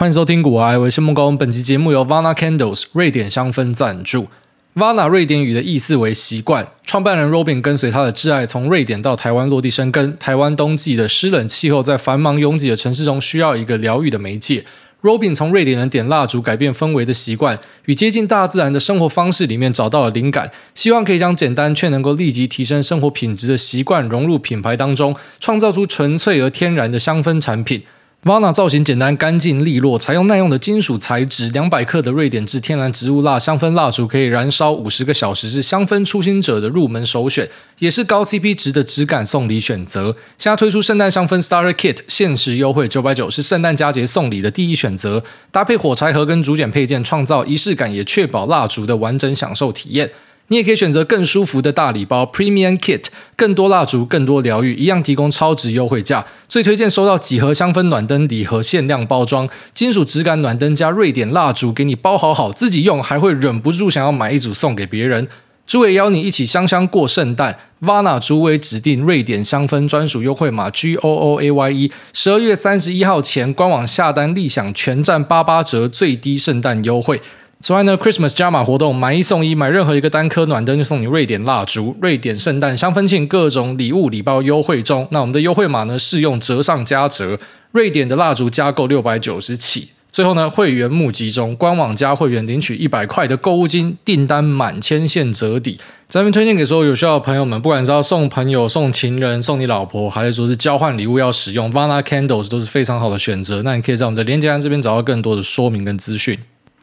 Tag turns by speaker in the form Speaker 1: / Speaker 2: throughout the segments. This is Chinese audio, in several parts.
Speaker 1: 欢迎收听股癌，我是孟工。本期节目由 Vana Candles 瑞典香氛赞助。Vana 瑞典语的意思为习惯。创办人 Robin 跟随他的挚爱从瑞典到台湾落地生根。台湾冬季的湿冷气候，在繁忙拥挤的城市中需要一个疗愈的媒介。Robin 从瑞典人点蜡烛改变氛围的习惯，与接近大自然的生活方式里面找到了灵感，希望可以将简单却能够立即提升生活品质的习惯融入品牌当中，创造出纯粹而天然的香氛产品。Vana 造型简单、干净利落，采用耐用的金属材质，两百克的瑞典制天然植物蜡香氛蜡烛可以燃烧五十个小时，是香氛初心者的入门首选，也是高 CP 值的质感送礼选择。现在推出圣诞香氛 Starter Kit，限时优惠九百九，是圣诞佳节送礼的第一选择。搭配火柴盒跟竹简配件，创造仪式感，也确保蜡烛的完整享受体验。你也可以选择更舒服的大礼包 Premium Kit，更多蜡烛，更多疗愈，一样提供超值优惠价。最推荐收到几盒香氛暖灯礼盒，限量包装，金属质感暖灯加瑞典蜡烛，给你包好好，自己用还会忍不住想要买一组送给别人。诸位邀你一起香香过圣诞，Vana 诸位指定瑞典香氛专属优惠码 G O O A Y E，十二月三十一号前官网下单立享全站八八折最低圣诞优惠。此外呢，Christmas 加码活动，买一送一，买任何一个单颗暖灯就送你瑞典蜡烛、瑞典圣诞香氛庆，各种礼物礼包优惠中。那我们的优惠码呢，适用折上加折，瑞典的蜡烛加购六百九十起。最后呢，会员募集中，官网加会员领取一百块的购物金，订单满千现折抵。咱们推荐给所有有需要的朋友们，不管是要送朋友、送情人、送你老婆，还是说是交换礼物要使用，Vana Candles 都是非常好的选择。那你可以在我们的链接栏这边找到更多的说明跟资讯。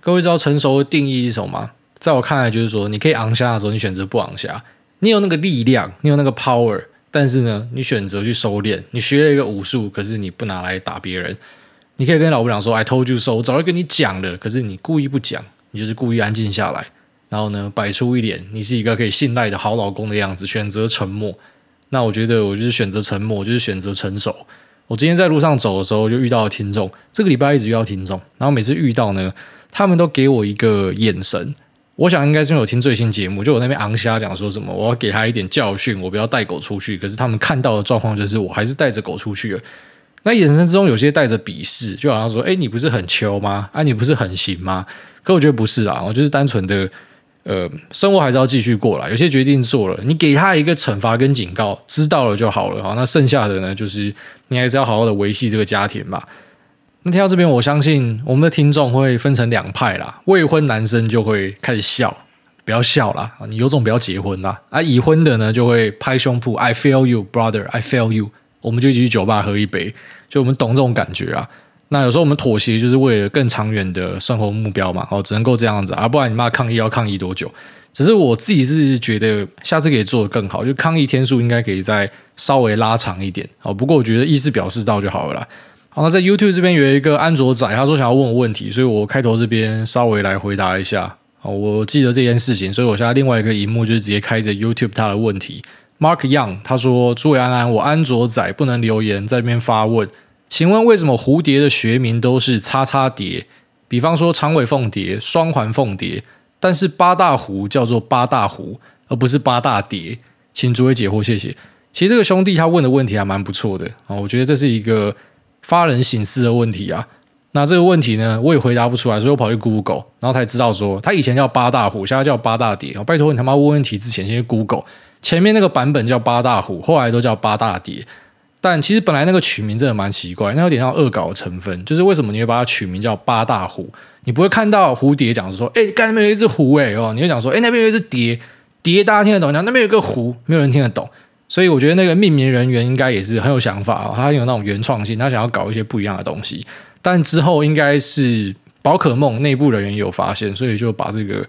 Speaker 1: 各位知道成熟的定义是什么吗？在我看来，就是说，你可以昂下的时候，你选择不昂下；你有那个力量，你有那个 power，但是呢，你选择去收敛。你学了一个武术，可是你不拿来打别人。你可以跟老婆讲说：“I told you so。”我早就跟你讲了，可是你故意不讲，你就是故意安静下来，然后呢，摆出一点你是一个可以信赖的好老公的样子，选择沉默。那我觉得，我就是选择沉默，就是选择成熟。我今天在路上走的时候，就遇到了听众。这个礼拜一直遇到听众，然后每次遇到呢。他们都给我一个眼神，我想应该是因为我听最新节目，就我那边昂虾讲说什么，我要给他一点教训，我不要带狗出去。可是他们看到的状况就是，我还是带着狗出去了。那眼神之中有些带着鄙视，就好像说：“哎，你不是很秋吗？啊，你不是很行吗？”可我觉得不是啦，我就是单纯的，呃，生活还是要继续过来。有些决定做了，你给他一个惩罚跟警告，知道了就好了。好，那剩下的呢，就是你还是要好好的维系这个家庭吧。那听到这边，我相信我们的听众会分成两派啦。未婚男生就会开始笑，不要笑啦，你有种不要结婚啦。啊，已婚的呢就会拍胸脯，I feel you, brother, I feel you。我们就一起去酒吧喝一杯，就我们懂这种感觉啊。那有时候我们妥协，就是为了更长远的生活目标嘛。哦，只能够这样子啊，不然你妈抗议要抗议多久？只是我自己是觉得下次可以做得更好，就抗议天数应该可以再稍微拉长一点。哦，不过我觉得意思表示到就好了啦。好，那在 YouTube 这边有一个安卓仔，他说想要问我问题，所以我开头这边稍微来回答一下。好，我记得这件事情，所以我现在另外一个荧幕就是直接开着 YouTube 他的问题。Mark Young 他说：“诸位安安，我安卓仔不能留言，在这边发问，请问为什么蝴蝶的学名都是叉叉蝶？比方说长尾凤蝶、双环凤蝶，但是八大湖叫做八大湖，而不是八大蝶？请诸位解惑，谢谢。其实这个兄弟他问的问题还蛮不错的啊，我觉得这是一个。”发人省思的问题啊，那这个问题呢，我也回答不出来，所以我跑去 Google，然后才知道说，他以前叫八大湖，现在叫八大蝶。拜托你他妈问问题之前先 Google，前面那个版本叫八大湖，后来都叫八大蝶。但其实本来那个取名真的蛮奇怪，那有点像恶搞的成分，就是为什么你会把它取名叫八大湖？你不会看到蝴蝶讲说，哎，刚才那边有一只湖，哎哦，你会讲说，哎，那边有一只蝶，蝶大家听得懂，讲那边有一个湖，没有人听得懂。所以我觉得那个命名人员应该也是很有想法，他有那种原创性，他想要搞一些不一样的东西。但之后应该是宝可梦内部人员有发现，所以就把这个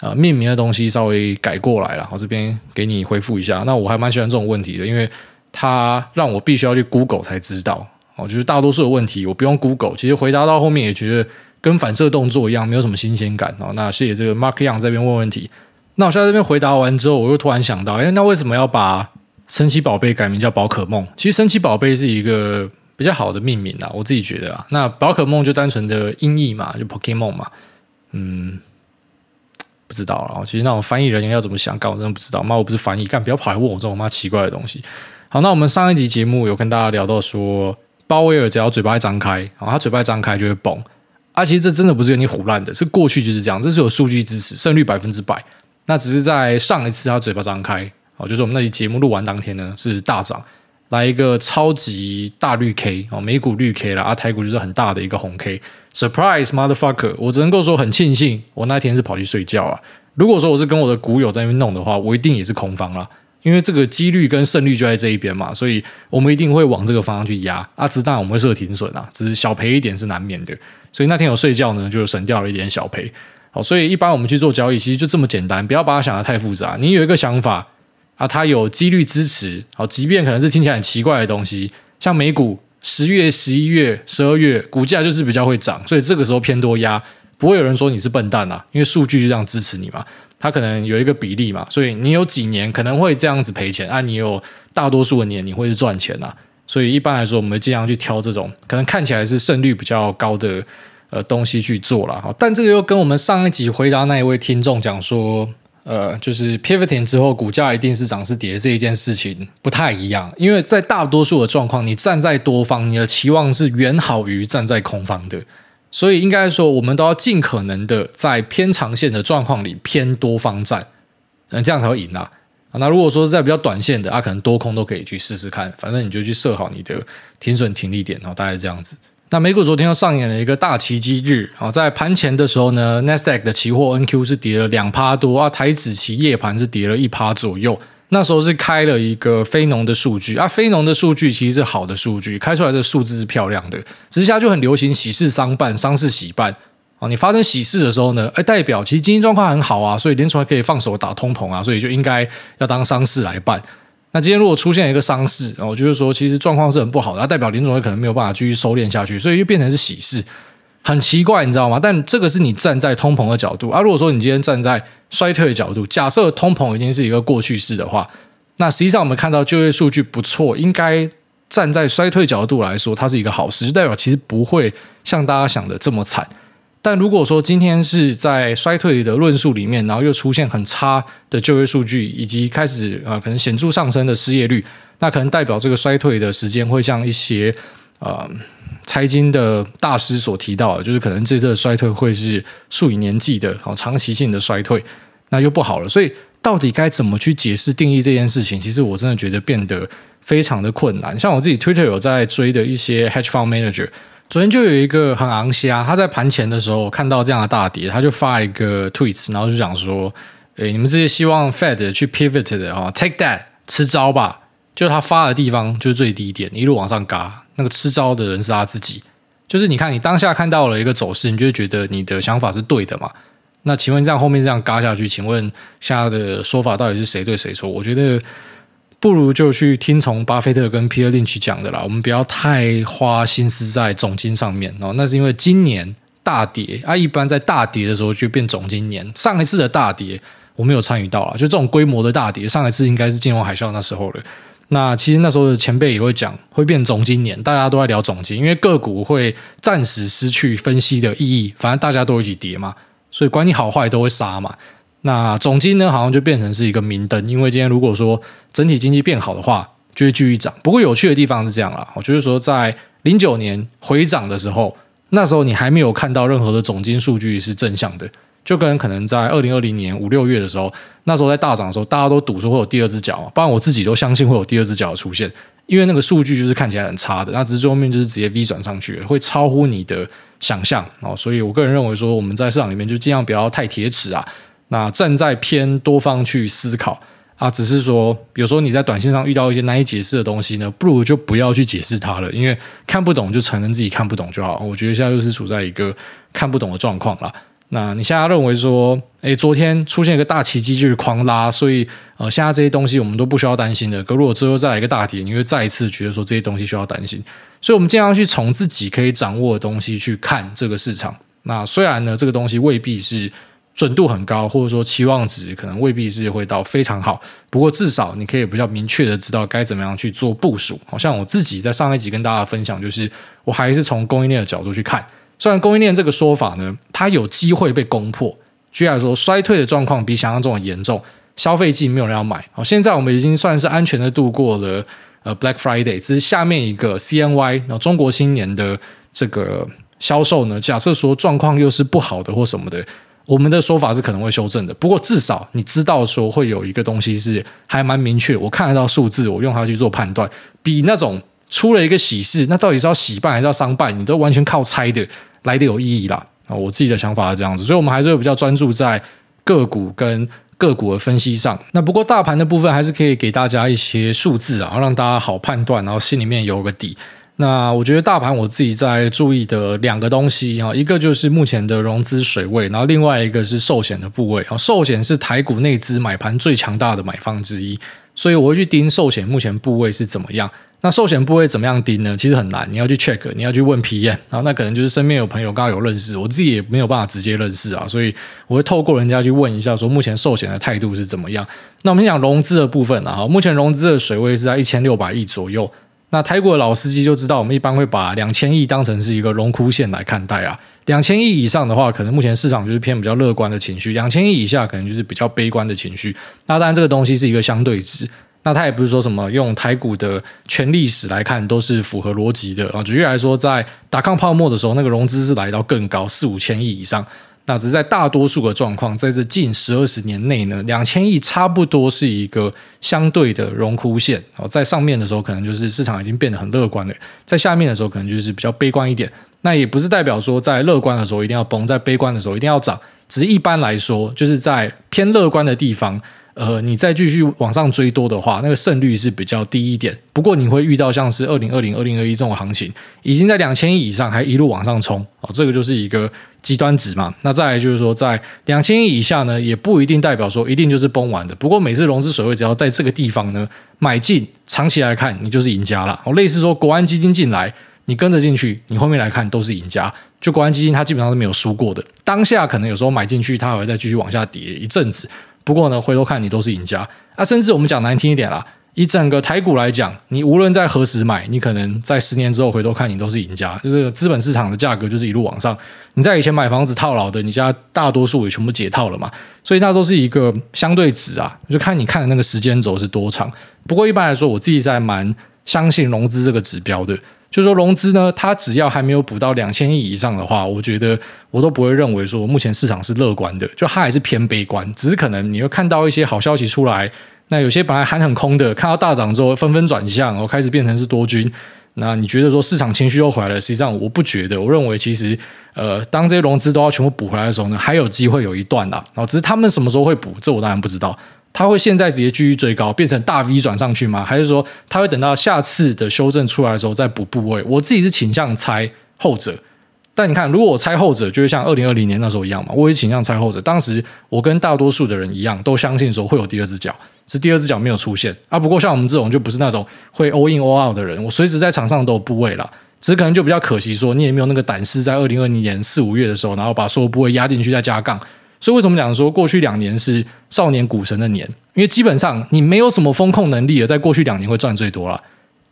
Speaker 1: 呃命名的东西稍微改过来了。我这边给你回复一下。那我还蛮喜欢这种问题的，因为他让我必须要去 Google 才知道。哦，就是大多数的问题我不用 Google，其实回答到后面也觉得跟反射动作一样，没有什么新鲜感哦。那谢谢这个 Mark Young 这边问问题。那我现在这边回答完之后，我又突然想到，哎，那为什么要把神奇宝贝改名叫宝可梦，其实神奇宝贝是一个比较好的命名啦，我自己觉得啊。那宝可梦就单纯的音译嘛，就 Pokemon 嘛，嗯，不知道了。其实那种翻译人员要怎么想，干我真的不知道。妈，我不是翻译，干不要跑来问我这种妈奇怪的东西。好，那我们上一集节目有跟大家聊到说，鲍威尔只要嘴巴一张开，然后他嘴巴一张开就会蹦。啊，其实这真的不是跟你唬烂的，是过去就是这样，这是有数据支持，胜率百分之百。那只是在上一次他嘴巴张开，哦，就是我们那期节目录完当天呢是大涨，来一个超级大绿 K 哦，美股绿 K 了啊，台股就是很大的一个红 K，surprise motherfucker，我只能够说很庆幸我那天是跑去睡觉啊。如果说我是跟我的股友在那边弄的话，我一定也是空方啦。因为这个几率跟胜率就在这一边嘛，所以我们一定会往这个方向去压。啊，只当然我们会设停损啊，只是小赔一点是难免的。所以那天我睡觉呢，就省掉了一点小赔。好，所以一般我们去做交易，其实就这么简单，不要把它想得太复杂。你有一个想法啊，它有几率支持，好，即便可能是听起来很奇怪的东西，像美股十月、十一月、十二月股价就是比较会涨，所以这个时候偏多压。不会有人说你是笨蛋啊，因为数据就这样支持你嘛。它可能有一个比例嘛，所以你有几年可能会这样子赔钱啊，你有大多数的年你会是赚钱啊。所以一般来说，我们尽量去挑这种可能看起来是胜率比较高的呃东西去做了。但这个又跟我们上一集回答那一位听众讲说，呃，就是 pivoting 之后股价一定是涨是跌这一件事情不太一样，因为在大多数的状况，你站在多方，你的期望是远好于站在空方的。所以应该说，我们都要尽可能的在偏长线的状况里偏多方站，嗯，这样才会赢啊。那如果说是在比较短线的，啊，可能多空都可以去试试看，反正你就去设好你的停损停利点，然后大概这样子。那美股昨天又上演了一个大奇迹日啊，在盘前的时候呢，Nasdaq 的期货 NQ 是跌了两趴多啊，台指期夜盘是跌了一趴左右。那时候是开了一个非农的数据啊，非农的数据其实是好的数据，开出来的数字是漂亮的。直下就很流行喜事商办，丧事喜办啊。你发生喜事的时候呢，哎，代表其实经济状况很好啊，所以联储还可以放手打通膨啊，所以就应该要当丧事来办。那今天如果出现一个丧事，我就是说其实状况是很不好的，代表联储可能没有办法继续收敛下去，所以就变成是喜事。很奇怪，你知道吗？但这个是你站在通膨的角度啊。如果说你今天站在衰退的角度，假设通膨已经是一个过去式的话，那实际上我们看到就业数据不错，应该站在衰退角度来说，它是一个好事，就代表其实不会像大家想的这么惨。但如果说今天是在衰退的论述里面，然后又出现很差的就业数据，以及开始呃可能显著上升的失业率，那可能代表这个衰退的时间会像一些呃。财经的大师所提到的，就是可能这次的衰退会是数以年计的，好长期性的衰退，那就不好了。所以，到底该怎么去解释定义这件事情？其实我真的觉得变得非常的困难。像我自己 Twitter 有在追的一些 Hedge Fund Manager，昨天就有一个很昂虾，他在盘前的时候看到这样的大跌，他就发一个 tweets，然后就讲说：“诶，你们这些希望 Fed 去 pivot 的啊，take that 吃招吧。”就他发的地方就是最低点，一路往上嘎。那个吃招的人是他自己，就是你看，你当下看到了一个走势，你就觉得你的想法是对的嘛？那请问这样后面这样嘎下去，请问现在的说法到底是谁对谁错？我觉得不如就去听从巴菲特跟皮尔林奇讲的啦。我们不要太花心思在总金上面哦。那是因为今年大跌啊，一般在大跌的时候就变总金年。上一次的大跌我没有参与到啦，就这种规模的大跌，上一次应该是金融海啸那时候了。那其实那时候的前辈也会讲，会变总金年，大家都在聊总金，因为个股会暂时失去分析的意义，反正大家都一起跌嘛，所以管你好坏都会杀嘛。那总金呢，好像就变成是一个明灯，因为今天如果说整体经济变好的话，就会继续涨。不过有趣的地方是这样啦，我就是说在零九年回涨的时候，那时候你还没有看到任何的总金数据是正向的。就跟可能在二零二零年五六月的时候，那时候在大涨的时候，大家都赌说会有第二只脚，不然我自己都相信会有第二只脚的出现，因为那个数据就是看起来很差的，那只是最后面就是直接 V 转上去，会超乎你的想象哦。所以我个人认为说，我们在市场里面就尽量不要太铁齿啊，那站在偏多方去思考啊，只是说有时候你在短线上遇到一些难以解释的东西呢，不如就不要去解释它了，因为看不懂就承认自己看不懂就好。我觉得现在就是处在一个看不懂的状况了。那你现在认为说，诶，昨天出现一个大奇迹就是狂拉，所以呃，现在这些东西我们都不需要担心的。可如果之后再来一个大跌，你会再一次觉得说这些东西需要担心。所以，我们尽量去从自己可以掌握的东西去看这个市场。那虽然呢，这个东西未必是准度很高，或者说期望值可能未必是会到非常好，不过至少你可以比较明确的知道该怎么样去做部署。好像我自己在上一集跟大家分享，就是我还是从供应链的角度去看。虽然供应链这个说法呢，它有机会被攻破。居然说衰退的状况比想象中的严重，消费季没有人要买。好，现在我们已经算是安全的度过了呃 Black Friday，只是下面一个 CNY，然后中国新年的这个销售呢，假设说状况又是不好的或什么的，我们的说法是可能会修正的。不过至少你知道说会有一个东西是还蛮明确，我看得到数字，我用它去做判断，比那种出了一个喜事，那到底是要喜办还是要丧办，你都完全靠猜的来得有意义啦。啊，我自己的想法是这样子，所以我们还是会比较专注在个股跟个股的分析上。那不过大盘的部分还是可以给大家一些数字啊，让大家好判断，然后心里面有个底。那我觉得大盘我自己在注意的两个东西哈，一个就是目前的融资水位，然后另外一个是寿险的部位啊。寿险是台股内资买盘最强大的买方之一，所以我会去盯寿险目前部位是怎么样。那寿险部位怎么样盯呢？其实很难，你要去 check，你要去问 PM，然后那可能就是身边有朋友刚好有认识，我自己也没有办法直接认识啊，所以我会透过人家去问一下，说目前寿险的态度是怎么样。那我们讲融资的部分啊，目前融资的水位是在一千六百亿左右。那台股的老司机就知道，我们一般会把两千亿当成是一个荣枯线来看待啊。两千亿以上的话，可能目前市场就是偏比较乐观的情绪；两千亿以下，可能就是比较悲观的情绪。那当然，这个东西是一个相对值。那它也不是说什么用台股的全历史来看都是符合逻辑的啊。举例来说，在达康泡沫的时候，那个融资是来到更高四五千亿以上。那只是在大多数的状况，在这近十二十年内呢，两千亿差不多是一个相对的荣枯线。哦，在上面的时候，可能就是市场已经变得很乐观了；在下面的时候，可能就是比较悲观一点。那也不是代表说在乐观的时候一定要崩，在悲观的时候一定要涨。只是一般来说，就是在偏乐观的地方。呃，你再继续往上追多的话，那个胜率是比较低一点。不过你会遇到像是二零二零、二零二一这种行情，已经在两千亿以上，还一路往上冲哦，这个就是一个极端值嘛。那再来就是说，在两千亿以下呢，也不一定代表说一定就是崩完的。不过每次融资水位只要在这个地方呢买进，长期来看你就是赢家了。哦，类似说国安基金进来，你跟着进去，你后面来看都是赢家。就国安基金它基本上是没有输过的。当下可能有时候买进去，它还会再继续往下跌一阵子。不过呢，回头看你都是赢家啊！甚至我们讲难听一点啦，以整个台股来讲，你无论在何时买，你可能在十年之后回头看你都是赢家。就是资本市场的价格就是一路往上。你在以前买房子套牢的，你家大多数也全部解套了嘛，所以那都是一个相对值啊，就看你看的那个时间轴是多长。不过一般来说，我自己在蛮相信融资这个指标的。就是说融资呢，它只要还没有补到两千亿以上的话，我觉得我都不会认为说目前市场是乐观的，就它还是偏悲观。只是可能你会看到一些好消息出来，那有些本来还很空的，看到大涨之后纷纷转向，然后开始变成是多军。那你觉得说市场情绪又回来了？实际上我不觉得，我认为其实呃，当这些融资都要全部补回来的时候呢，还有机会有一段啦。然后只是他们什么时候会补，这我当然不知道。它会现在直接继续追高，变成大 V 转上去吗？还是说它会等到下次的修正出来的时候再补部位？我自己是倾向猜后者。但你看，如果我猜后者，就会像二零二零年那时候一样嘛。我也倾向猜后者。当时我跟大多数的人一样，都相信说会有第二只脚，是第二只脚没有出现啊。不过像我们这种就不是那种会 all in all out 的人，我随时在场上都有部位了。只是可能就比较可惜，说你也没有那个胆识，在二零二零年四五月的时候，然后把所有部位压进去再加杠。所以为什么讲说过去两年是少年股神的年？因为基本上你没有什么风控能力的，在过去两年会赚最多了。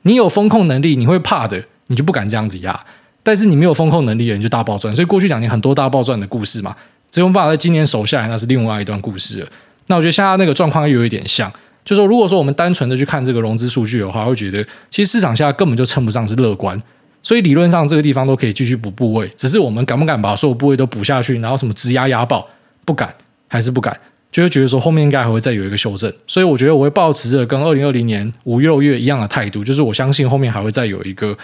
Speaker 1: 你有风控能力，你会怕的，你就不敢这样子压。但是你没有风控能力的，你就大爆赚。所以过去两年很多大爆赚的故事嘛，只有办法在今年守下来，那是另外一段故事了。那我觉得现在那个状况又有一点像，就说如果说我们单纯的去看这个融资数据的话，会觉得其实市场现在根本就称不上是乐观。所以理论上这个地方都可以继续补部位，只是我们敢不敢把所有部位都补下去，然后什么直压压爆？不敢，还是不敢，就会觉得说后面应该还会再有一个修正，所以我觉得我会保持着跟二零二零年五六月一样的态度，就是我相信后面还会再有一个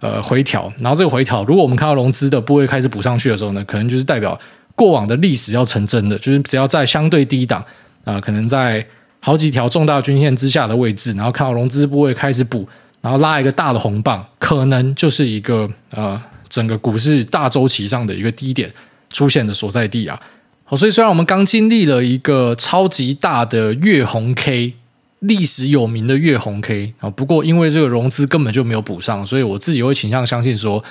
Speaker 1: 呃回调，然后这个回调，如果我们看到融资的部位开始补上去的时候呢，可能就是代表过往的历史要成真的，就是只要在相对低档啊、可能在好几条重大均线之下的位置，然后看到融资部位开始补，然后拉一个大的红棒，可能就是一个呃整个股市大周期上的一个低点出现的所在地啊。所以虽然我们刚经历了一个超级大的月红 K，历史有名的月红 K 啊，不过因为这个融资根本就没有补上，所以我自己会倾向相信说，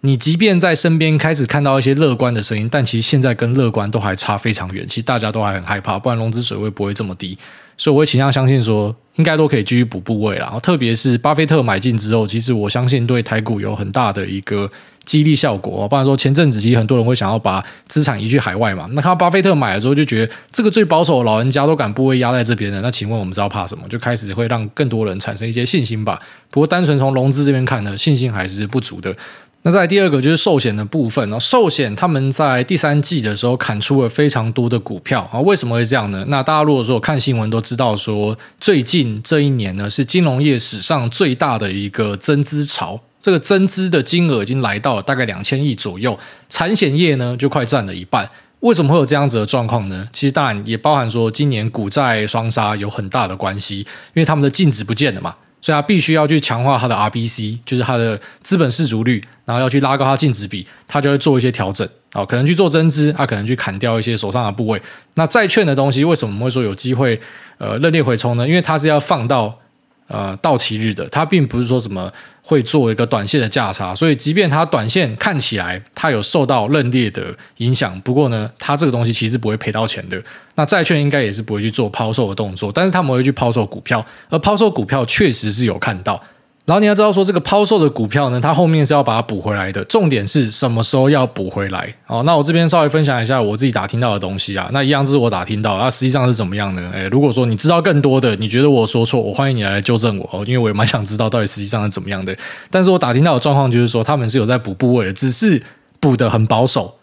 Speaker 1: 你即便在身边开始看到一些乐观的声音，但其实现在跟乐观都还差非常远，其实大家都还很害怕，不然融资水位不会这么低。所以我会倾向相信说，应该都可以继续补部位了。然后特别是巴菲特买进之后，其实我相信对台股有很大的一个。激励效果，不然说前阵子其实很多人会想要把资产移去海外嘛。那看到巴菲特买的时候，就觉得这个最保守的老人家都敢部位压在这边的，那请问我们知道怕什么？就开始会让更多人产生一些信心吧。不过单纯从融资这边看呢，信心还是不足的。那再来第二个就是寿险的部分哦，寿险他们在第三季的时候砍出了非常多的股票啊，为什么会这样呢？那大家如果说看新闻都知道说，最近这一年呢是金融业史上最大的一个增资潮，这个增资的金额已经来到了大概两千亿左右，产险业呢就快占了一半。为什么会有这样子的状况呢？其实当然也包含说今年股债双杀有很大的关系，因为他们的净值不见了嘛。所以他必须要去强化他的 RBC，就是他的资本市足率，然后要去拉高他净值比，他就会做一些调整啊，可能去做增资，他可能去砍掉一些手上的部位。那债券的东西为什么会说有机会呃热烈回冲呢？因为它是要放到。呃，到期日的，它并不是说什么会做一个短线的价差，所以即便它短线看起来它有受到认列的影响，不过呢，它这个东西其实不会赔到钱的。那债券应该也是不会去做抛售的动作，但是他们会去抛售股票，而抛售股票确实是有看到。然后你要知道说，这个抛售的股票呢，它后面是要把它补回来的。重点是什么时候要补回来？哦，那我这边稍微分享一下我自己打听到的东西啊。那一样是我打听到，那实际上是怎么样呢？诶，如果说你知道更多的，你觉得我说错，我欢迎你来纠正我哦，因为我也蛮想知道到底实际上是怎么样的。但是我打听到的状况就是说，他们是有在补部位的，只是补得很保守，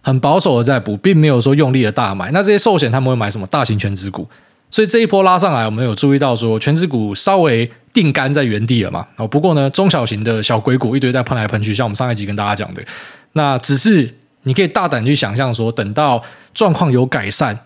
Speaker 1: 很保守的在补，并没有说用力的大买。那这些寿险他们会买什么？大型全值股。所以这一波拉上来，我们有注意到说，权值股稍微定杆在原地了嘛。哦，不过呢，中小型的小鬼股一堆在喷来喷去，像我们上一集跟大家讲的，那只是你可以大胆去想象说，等到状况有改善，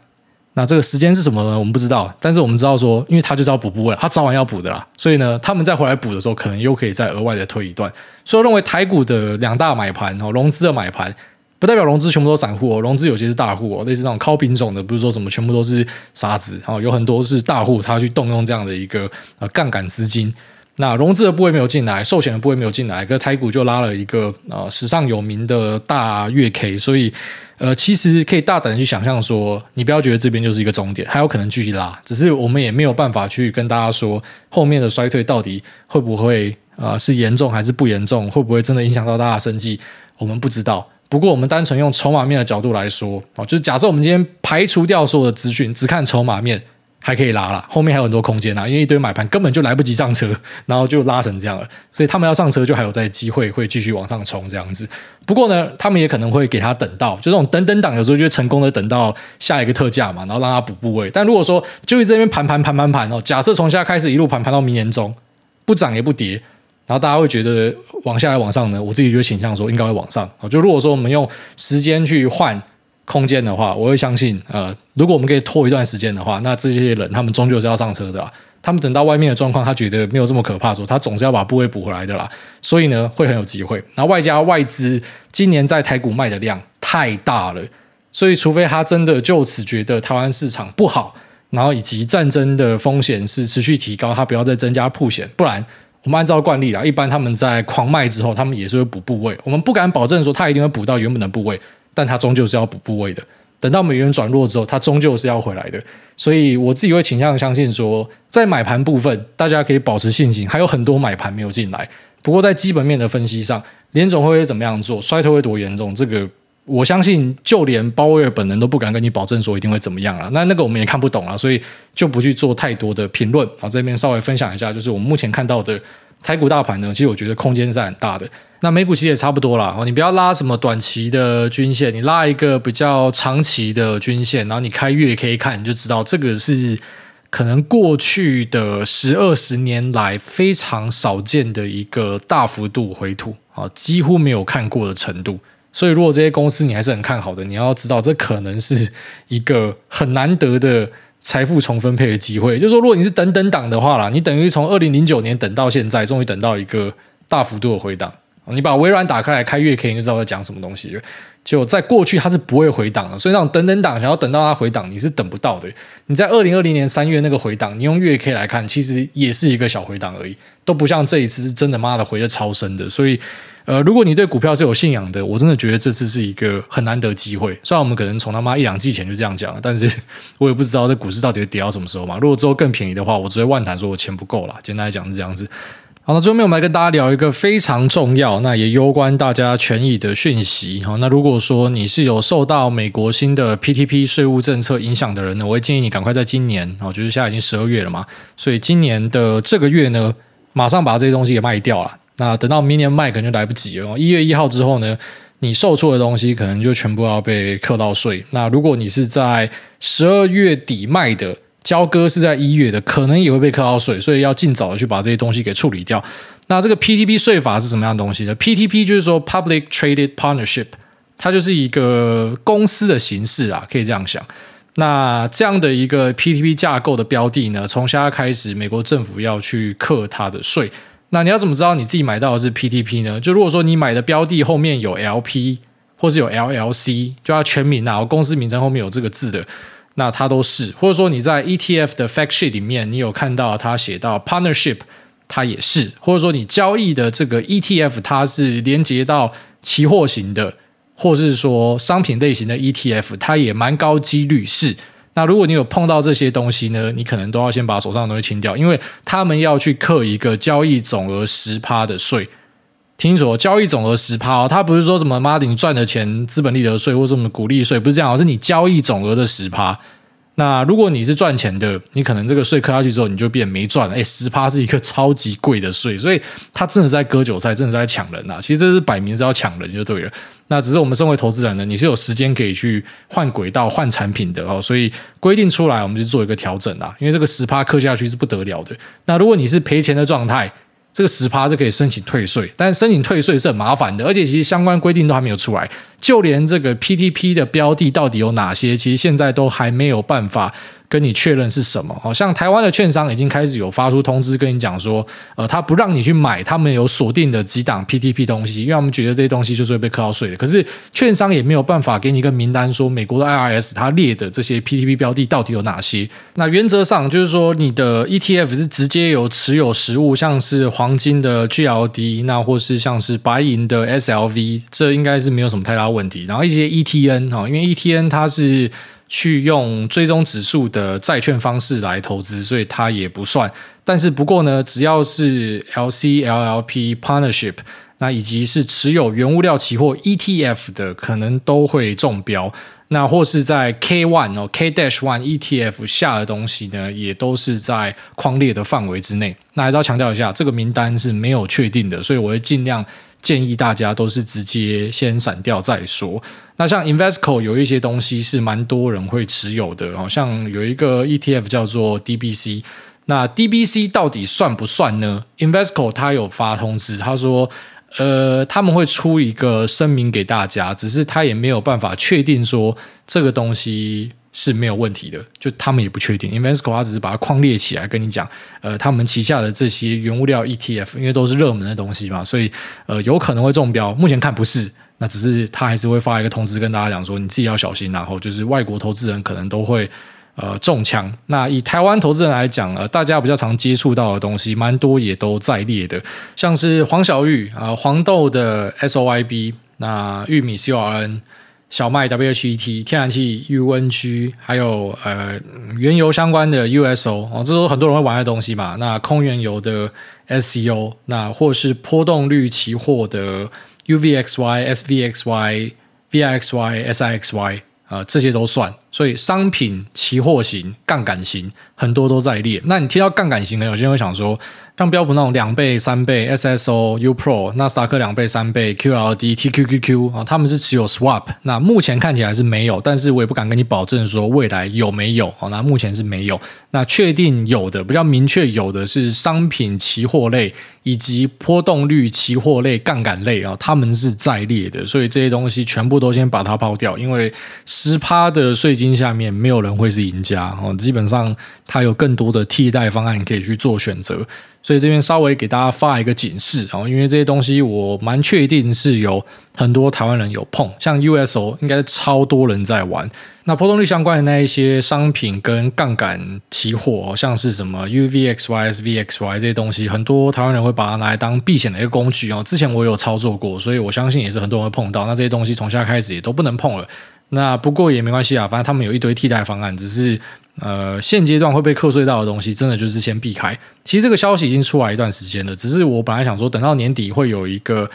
Speaker 1: 那这个时间是什么呢？我们不知道，但是我们知道说，因为他就是要补部位，他早晚要补的啦。所以呢，他们再回来补的时候，可能又可以再额外的推一段。所以我认为台股的两大买盘哦，融资的买盘。不代表融资全部都散户哦，融资有些是大户哦，类似那种靠品种的，不是说什么全部都是沙子哦，有很多是大户，他去动用这样的一个呃杠杆资金。那融资的部位没有进来，寿险的部位没有进来，可台股就拉了一个呃史上有名的大月 K，所以呃其实可以大胆的去想象说，你不要觉得这边就是一个终点，还有可能继续拉，只是我们也没有办法去跟大家说后面的衰退到底会不会啊、呃、是严重还是不严重，会不会真的影响到大家生计，我们不知道。不过，我们单纯用筹码面的角度来说，哦，就是假设我们今天排除掉所有的资讯，只看筹码面，还可以拉了，后面还有很多空间啊，因为一堆买盘根本就来不及上车，然后就拉成这样了，所以他们要上车就还有在机会会继续往上冲这样子。不过呢，他们也可能会给他等到，就这种等等档，有时候就会成功的等到下一个特价嘛，然后让他补部位。但如果说就一直在这边盘盘盘盘盘哦，假设从现在开始一路盘盘到明年中，不涨也不跌。然后大家会觉得往下来往上呢，我自己就倾向说应该会往上。就如果说我们用时间去换空间的话，我会相信，呃，如果我们可以拖一段时间的话，那这些人他们终究是要上车的啦。他们等到外面的状况，他觉得没有这么可怕，说他总是要把部位补回来的啦。所以呢，会很有机会。然后外加外资今年在台股卖的量太大了，所以除非他真的就此觉得台湾市场不好，然后以及战争的风险是持续提高，他不要再增加铺险，不然。我们按照惯例啦，一般他们在狂卖之后，他们也是会补部位。我们不敢保证说他一定会补到原本的部位，但他终究是要补部位的。等到美元转弱之后，它终究是要回来的。所以我自己会倾向相信说，在买盘部分，大家可以保持信心，还有很多买盘没有进来。不过在基本面的分析上，联总会会怎么样做，衰退会多严重，这个。我相信，就连鲍威尔本人都不敢跟你保证说一定会怎么样了。那那个我们也看不懂了，所以就不去做太多的评论。好，这边稍微分享一下，就是我们目前看到的台股大盘呢，其实我觉得空间是很大的。那美股其实也差不多啦。哦，你不要拉什么短期的均线，你拉一个比较长期的均线，然后你开月 K 看，你就知道这个是可能过去的十二十年来非常少见的一个大幅度回吐啊，几乎没有看过的程度。所以，如果这些公司你还是很看好的，你要知道，这可能是一个很难得的财富重分配的机会。就是说，如果你是等等档的话啦，你等于从二零零九年等到现在，终于等到一个大幅度的回档。你把微软打开来开月 K，你就知道在讲什么东西。就在过去，它是不会回档的，所以那种等等档想要等到它回档，你是等不到的。你在二零二零年三月那个回档，你用月 K 来看，其实也是一个小回档而已，都不像这一次是真的妈的回的超深的。所以。呃，如果你对股票是有信仰的，我真的觉得这次是一个很难得机会。虽然我们可能从他妈一两季前就这样讲了，但是我也不知道这股市到底会跌到什么时候嘛。如果之后更便宜的话，我直接万谈说我钱不够了。简单来讲是这样子。好，那最后面我们来跟大家聊一个非常重要，那也攸关大家权益的讯息。好，那如果说你是有受到美国新的 PTP 税务政策影响的人呢，我会建议你赶快在今年，哦，就是现在已经十二月了嘛，所以今年的这个月呢，马上把这些东西给卖掉了。那等到明年卖可能就来不及了。一月一号之后呢，你售出的东西可能就全部要被课到税。那如果你是在十二月底卖的，交割是在一月的，可能也会被课到税，所以要尽早的去把这些东西给处理掉。那这个 PTP 税法是什么样的东西呢？PTP 就是说 Public Traded Partnership，它就是一个公司的形式啊，可以这样想。那这样的一个 PTP 架构的标的呢，从现在开始，美国政府要去课它的税。那你要怎么知道你自己买到的是 PTP 呢？就如果说你买的标的后面有 LP 或是有 LLC，就要全名啊，公司名称后面有这个字的，那它都是。或者说你在 ETF 的 fact sheet 里面，你有看到它写到 partnership，它也是。或者说你交易的这个 ETF，它是连接到期货型的。或是说商品类型的 ETF，它也蛮高几率是。那如果你有碰到这些东西呢，你可能都要先把手上的东西清掉，因为他们要去刻一个交易总额十趴的税。听说交易总额十趴他，不是说什么马丁赚的钱资本利得税或者什么股利税，不是这样，而是你交易总额的十趴。那如果你是赚钱的，你可能这个税扣下去之后，你就变没赚了。哎，十趴是一个超级贵的税，所以他真的是在割韭菜，真的是在抢人呐。其实这是摆明是要抢人就对了。那只是我们身为投资人呢，你是有时间可以去换轨道、换产品的哦。所以规定出来，我们就做一个调整啦。因为这个十趴课下去是不得了的。那如果你是赔钱的状态，这个十趴是可以申请退税，但申请退税是很麻烦的，而且其实相关规定都还没有出来。就连这个 PDP 的标的到底有哪些，其实现在都还没有办法跟你确认是什么。好像台湾的券商已经开始有发出通知跟你讲说，呃，他不让你去买，他们有锁定的几档 PTP 东西，因为他们觉得这些东西就是会被课到税的。可是券商也没有办法给你一个名单，说美国的 IRS 它列的这些 PTP 标的到底有哪些。那原则上就是说，你的 ETF 是直接有持有实物，像是黄金的 GLD，那或是像是白银的 SLV，这应该是没有什么太大问题，然后一些 ETN 哈，因为 ETN 它是去用追踪指数的债券方式来投资，所以它也不算。但是不过呢，只要是 LC、LLP、Partnership，那以及是持有原物料期货 ETF 的，可能都会中标。那或是在 K One 哦 K Dash One ETF 下的东西呢，也都是在框列的范围之内。那还是要强调一下，这个名单是没有确定的，所以我会尽量。建议大家都是直接先闪掉再说。那像 Investco 有一些东西是蛮多人会持有的，好像有一个 ETF 叫做 DBC。那 DBC 到底算不算呢？Investco 他有发通知，他说，呃，他们会出一个声明给大家，只是他也没有办法确定说这个东西。是没有问题的，就他们也不确定。Invesco 他只是把它框列起来跟你讲，呃，他们旗下的这些原物料 ETF，因为都是热门的东西嘛，所以呃有可能会中标。目前看不是，那只是他还是会发一个通知跟大家讲说，你自己要小心。然后就是外国投资人可能都会呃中枪。那以台湾投资人来讲，呃，大家比较常接触到的东西，蛮多也都在列的，像是黄小玉啊、黄豆的 SOYB，那玉米 CORN。小麦 WHET、天然气 UNG，还有呃原油相关的 USO 哦，这都很多人会玩的东西嘛。那空原油的 SCO，那或是波动率期货的 UVXY、SVXY、VIXY、SIXY。啊，这些都算，所以商品期货型、杠杆型很多都在列。那你提到杠杆型呢，有些人会想说，像标普那种两倍、三倍，SSO、UPRO、纳斯达克两倍、三倍，QLD、TQQQ 啊，他们是持有 swap。那目前看起来是没有，但是我也不敢跟你保证说未来有没有。哦，那目前是没有。那确定有的，比较明确有的是商品期货类。以及波动率期货类、杠杆类啊，他们是在列的，所以这些东西全部都先把它抛掉，因为十趴的税金下面没有人会是赢家哦，基本上它有更多的替代方案可以去做选择。所以这边稍微给大家发一个警示哦，因为这些东西我蛮确定是有很多台湾人有碰，像 USO 应该是超多人在玩。那波动率相关的那一些商品跟杠杆期货，像是什么 UVXY、SVXY 这些东西，很多台湾人会把它拿来当避险的一个工具哦。之前我有操作过，所以我相信也是很多人会碰到。那这些东西从现在开始也都不能碰了。那不过也没关系啊，反正他们有一堆替代方案，只是。呃，现阶段会被课税到的东西，真的就是先避开。其实这个消息已经出来一段时间了，只是我本来想说，等到年底会有一个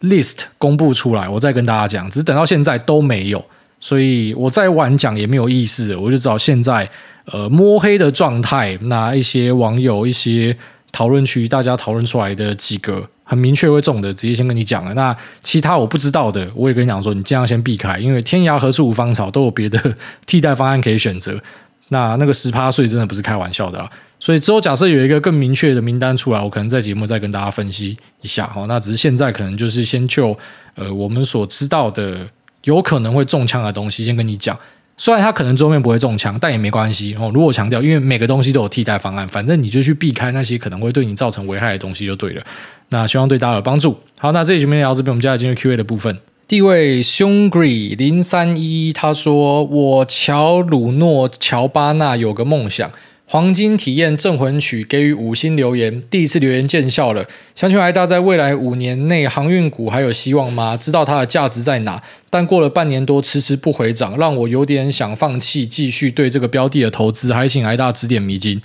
Speaker 1: list 公布出来，我再跟大家讲。只是等到现在都没有，所以我再晚讲也没有意思。我就知道现在呃摸黑的状态，那一些网友、一些讨论区大家讨论出来的几个很明确会中的，直接先跟你讲了。那其他我不知道的，我也跟你讲说，你尽量先避开，因为天涯何处无芳草，都有别的替代方案可以选择。那那个十趴税真的不是开玩笑的啦。所以之后假设有一个更明确的名单出来，我可能在节目再跟大家分析一下。好，那只是现在可能就是先就呃我们所知道的有可能会中枪的东西先跟你讲。虽然他可能桌面不会中枪，但也没关系哦。如果强调，因为每个东西都有替代方案，反正你就去避开那些可能会对你造成危害的东西就对了。那希望对大家有帮助。好，那这里就没聊到这边，我们接下来进入 Q&A 的部分。第一位兄 Gri 零三一，他说：“我乔鲁诺乔巴纳有个梦想。”黄金体验镇魂曲给予五星留言，第一次留言见效了。想请艾大，在未来五年内航运股还有希望吗？知道它的价值在哪，但过了半年多迟迟不回涨，让我有点想放弃继续对这个标的的投资。还请艾大指点迷津。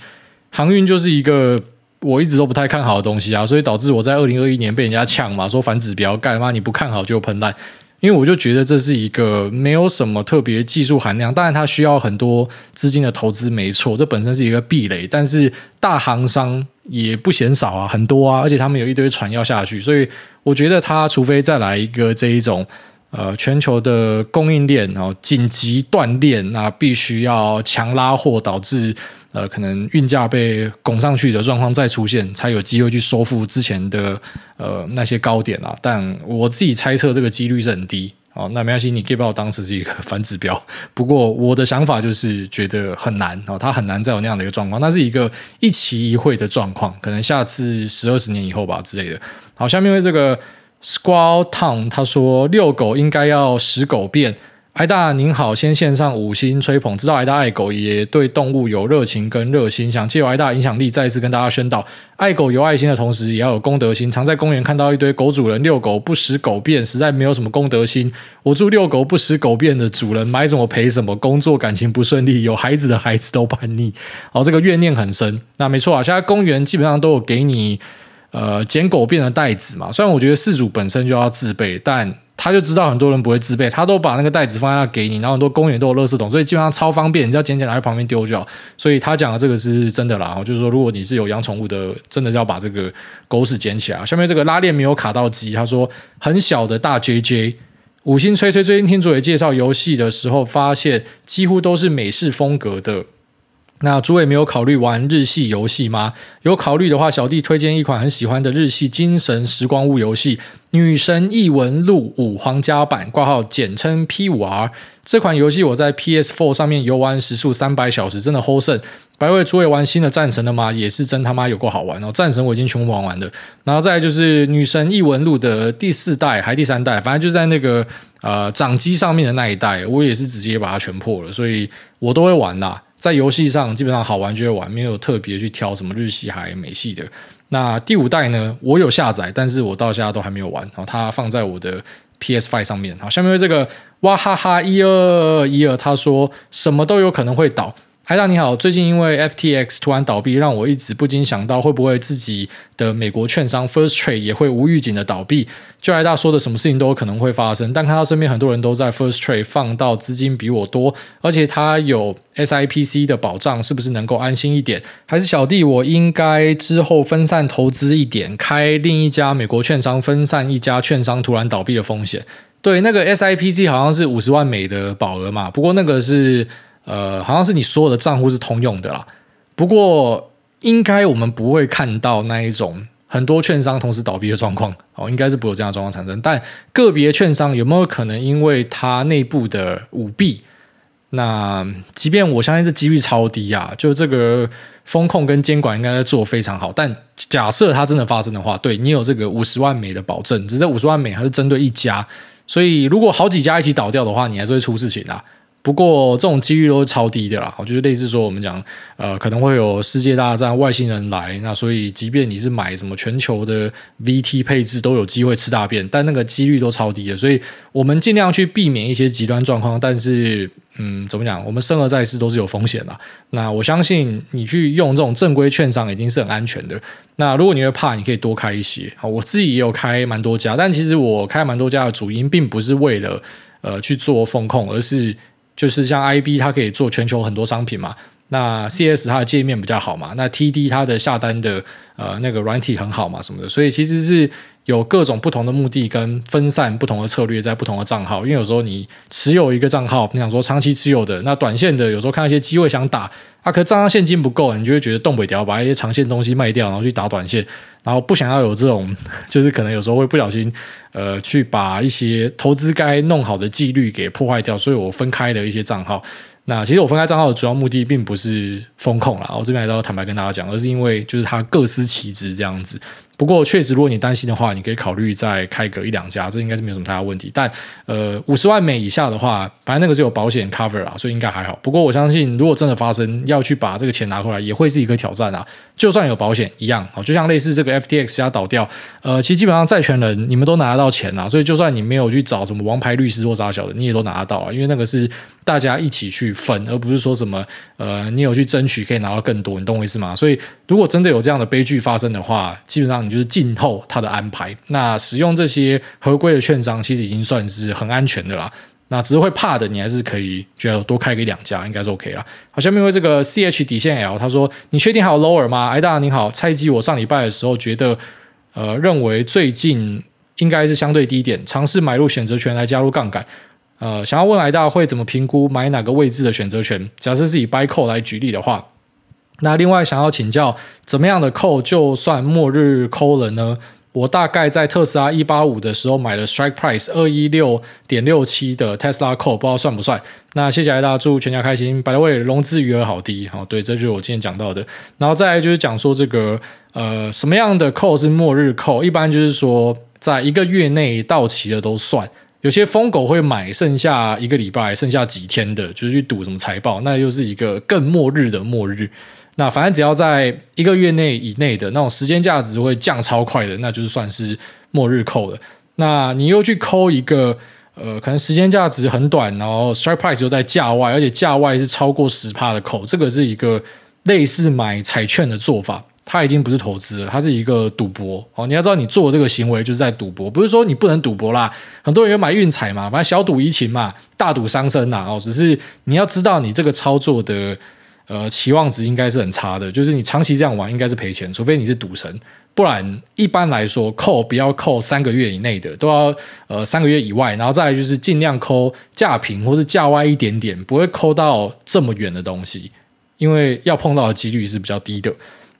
Speaker 1: 航运就是一个我一直都不太看好的东西啊，所以导致我在二零二一年被人家呛嘛，说反指标，干嘛你不看好就喷烂。因为我就觉得这是一个没有什么特别技术含量，当然它需要很多资金的投资，没错，这本身是一个壁垒。但是大行商也不嫌少啊，很多啊，而且他们有一堆船要下去，所以我觉得他除非再来一个这一种呃全球的供应链然后紧急断链，那必须要强拉货，导致。呃，可能运价被拱上去的状况再出现，才有机会去收复之前的呃那些高点啊。但我自己猜测这个几率是很低。哦，那没关系，你可以把我当成是一个反指标。不过我的想法就是觉得很难哦，它很难再有那样的一个状况。那是一个一期一会的状况，可能下次十二十年以后吧之类的。好，下面为这个 Squall Town 他说，遛狗应该要使狗便。艾大您好，先献上五星吹捧。知道艾大爱狗，也对动物有热情跟热心，想借由艾大影响力，再一次跟大家宣导：爱狗有爱心的同时，也要有公德心。常在公园看到一堆狗主人遛狗不使狗便，实在没有什么公德心。我祝遛狗不使狗便的主人买什么赔什么，工作感情不顺利，有孩子的孩子都叛逆。哦，这个怨念很深。那没错啊，现在公园基本上都有给你呃捡狗便的袋子嘛。虽然我觉得饲主本身就要自备，但他就知道很多人不会自备，他都把那个袋子放在那给你，然后很多公园都有垃圾桶，所以基本上超方便，你只要捡捡拿去旁边丢就好。所以他讲的这个是真的啦，就是说如果你是有养宠物的，真的是要把这个狗屎捡起来。下面这个拉链没有卡到机，他说很小的大 JJ 五星吹吹，最近听主委介绍游戏的时候，发现几乎都是美式风格的。那诸位没有考虑玩日系游戏吗？有考虑的话，小弟推荐一款很喜欢的日系精神时光屋游戏《女神异闻录五皇家版》（挂号简称 P 五 R）。这款游戏我在 PS4 上面游玩时数三百小时，真的齁胜。白位诸位玩新的战神了吗？也是真他妈有够好玩哦！战神我已经全部玩完了，然后再就是《女神异闻录》的第四代还第三代，反正就在那个呃掌机上面的那一代，我也是直接把它全破了，所以我都会玩啦。在游戏上基本上好玩就会玩，没有特别去挑什么日系还美系的。那第五代呢，我有下载，但是我到现在都还没有玩。然后它放在我的 PS Five 上面。好，下面这个哇哈哈一二一二，他说什么都有可能会倒。艾大你好，最近因为 FTX 突然倒闭，让我一直不禁想到，会不会自己的美国券商 First Trade 也会无预警的倒闭？就艾大说的，什么事情都有可能会发生。但看到身边很多人都在 First Trade 放到资金比我多，而且他有 SIPC 的保障，是不是能够安心一点？还是小弟我应该之后分散投资一点，开另一家美国券商，分散一家券商突然倒闭的风险？对，那个 SIPC 好像是五十万美的保额嘛，不过那个是。呃，好像是你所有的账户是通用的啦。不过，应该我们不会看到那一种很多券商同时倒闭的状况哦，应该是不会有这样的状况产生。但个别券商有没有可能因为它内部的舞弊？那即便我相信这几率超低啊，就这个风控跟监管应该在做非常好。但假设它真的发生的话，对你有这个五十万美的保证，只是五十万美还是针对一家，所以如果好几家一起倒掉的话，你还是会出事情的。不过这种几率都是超低的啦，我觉得类似说我们讲，呃，可能会有世界大战、外星人来，那所以即便你是买什么全球的 VT 配置，都有机会吃大便，但那个几率都超低的，所以我们尽量去避免一些极端状况。但是，嗯，怎么讲，我们生而在世都是有风险的。那我相信你去用这种正规券商已经是很安全的。那如果你会怕，你可以多开一些。好，我自己也有开蛮多家，但其实我开蛮多家的主因并不是为了呃去做风控，而是就是像 IB，它可以做全球很多商品嘛。那 CS 它的界面比较好嘛，那 TD 它的下单的呃那个软体很好嘛什么的，所以其实是有各种不同的目的跟分散不同的策略在不同的账号，因为有时候你持有一个账号，你想说长期持有的，那短线的有时候看到一些机会想打，啊可账上现金不够，你就会觉得动不了，把一些长线东西卖掉，然后去打短线，然后不想要有这种，就是可能有时候会不小心呃去把一些投资该弄好的纪律给破坏掉，所以我分开了一些账号。那其实我分开账号的主要目的并不是风控啦，我这边还是要坦白跟大家讲，而是因为就是它各司其职这样子。不过确实，如果你担心的话，你可以考虑再开个一两家，这应该是没有什么太大问题。但呃，五十万美以下的话，反正那个是有保险 cover 啊，所以应该还好。不过我相信，如果真的发生，要去把这个钱拿回来，也会是一个挑战啊。就算有保险一样，就像类似这个 FTX 家倒掉，呃，其实基本上债权人你们都拿得到钱啊，所以就算你没有去找什么王牌律师或啥小的，你也都拿得到啊，因为那个是大家一起去分，而不是说什么呃，你有去争取可以拿到更多，你懂我意思吗？所以如果真的有这样的悲剧发生的话，基本上你就是静候他的安排。那使用这些合规的券商，其实已经算是很安全的啦。那只是会怕的，你还是可以觉得多开个一两家，应该是 OK 啦。好，下面为这个 CH 底线 L，他说：“你确定还有 lower 吗？”哎大家你好，菜鸡，我上礼拜的时候觉得，呃，认为最近应该是相对低点，尝试买入选择权来加入杠杆。呃，想要问艾大会怎么评估买哪个位置的选择权？假设是以 buy call 来举例的话。那另外想要请教，怎么样的 call 就算末日 call 了呢？我大概在特斯拉一八五的时候买了 strike price 二一六点六七的 Tesla call，不知道算不算？那谢谢大家，祝全家开心。By the way，融资余额好低，好，对，这就是我今天讲到的。然后再来就是讲说这个呃，什么样的 call 是末日 call？一般就是说，在一个月内到期的都算。有些疯狗会买剩下一个礼拜、剩下几天的，就是去赌什么财报，那又是一个更末日的末日。那反正只要在一个月内以内的那种时间价值会降超快的，那就是算是末日扣了。那你又去扣一个呃，可能时间价值很短，然后 strike price 又在价外，而且价外是超过十帕的扣，这个是一个类似买彩券的做法。它已经不是投资了，它是一个赌博哦。你要知道，你做这个行为就是在赌博，不是说你不能赌博啦。很多人有买运彩嘛，反正小赌怡情嘛，大赌伤身呐哦。只是你要知道，你这个操作的。呃，期望值应该是很差的，就是你长期这样玩应该是赔钱，除非你是赌神，不然一般来说扣不要扣三个月以内的，都要呃三个月以外，然后再来就是尽量扣价平或是价歪一点点，不会扣到这么远的东西，因为要碰到的几率是比较低的。